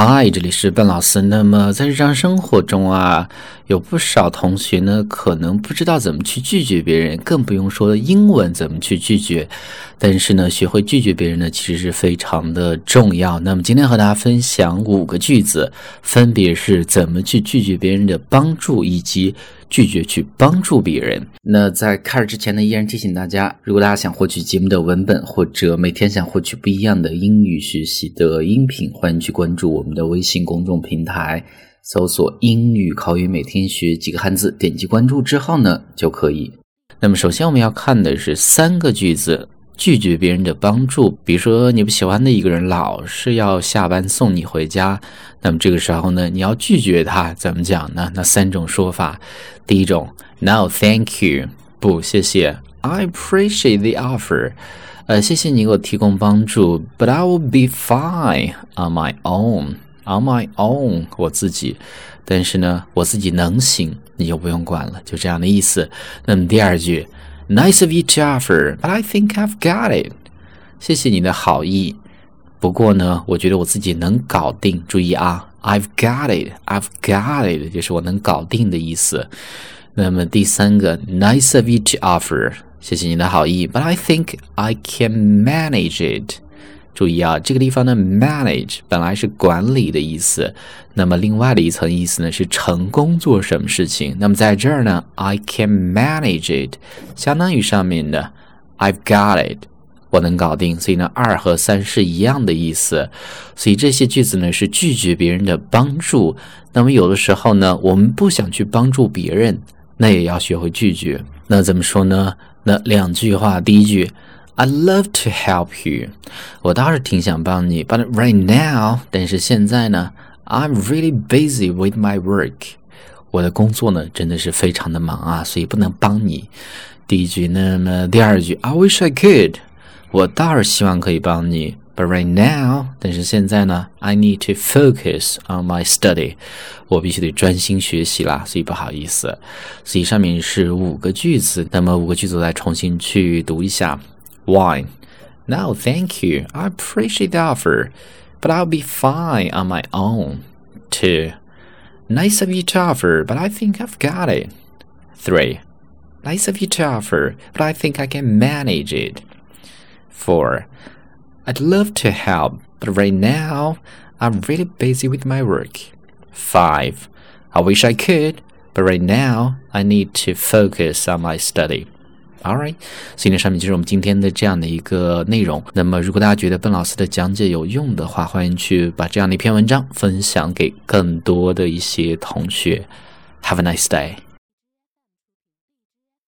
嗨，这里是笨老师。那么在日常生活中啊，有不少同学呢，可能不知道怎么去拒绝别人，更不用说英文怎么去拒绝。但是呢，学会拒绝别人呢，其实是非常的重要。那么今天和大家分享五个句子，分别是怎么去拒绝别人的帮助，以及。拒绝去帮助别人。那在开始之前呢，依然提醒大家，如果大家想获取节目的文本，或者每天想获取不一样的英语学习的音频，欢迎去关注我们的微信公众平台，搜索“英语口语每天学几个汉字”，点击关注之后呢，就可以。那么首先我们要看的是三个句子。拒绝别人的帮助，比如说你不喜欢的一个人老是要下班送你回家，那么这个时候呢，你要拒绝他，怎么讲呢？那三种说法，第一种，No，thank you，不，谢谢，I appreciate the offer，呃，谢谢你给我提供帮助，But I will be fine on my own，on my own，我自己，但是呢，我自己能行，你就不用管了，就这样的意思。那么第二句。Nice of you to offer, but I think I've got it. 谢谢你的好意，不过呢，我觉得我自己能搞定。注意啊，I've got it, I've got it，就是我能搞定的意思。那么第三个，Nice of you to offer，谢谢你的好意，but I think I can manage it。注意啊，这个地方的 manage 本来是管理的意思，那么另外的一层意思呢是成功做什么事情。那么在这儿呢，I can manage it，相当于上面的 I've got it，我能搞定。所以呢，二和三是一样的意思。所以这些句子呢是拒绝别人的帮助。那么有的时候呢，我们不想去帮助别人，那也要学会拒绝。那怎么说呢？那两句话，第一句。I'd love to help you，我倒是挺想帮你，but right now，但是现在呢，I'm really busy with my work，我的工作呢真的是非常的忙啊，所以不能帮你。第一句，那么第二句，I wish I could，我倒是希望可以帮你，but right now，但是现在呢，I need to focus on my study，我必须得专心学习啦，所以不好意思。所以上面是五个句子，那么五个句子再重新去读一下。Wine. No, thank you. I appreciate the offer, but I'll be fine on my own. 2. Nice of you to offer, but I think I've got it. 3. Nice of you to offer, but I think I can manage it. 4. I'd love to help, but right now I'm really busy with my work. 5. I wish I could, but right now I need to focus on my study. All right，所以呢，上面就是我们今天的这样的一个内容。那么，如果大家觉得笨老师的讲解有用的话，欢迎去把这样的一篇文章分享给更多的一些同学。Have a nice day.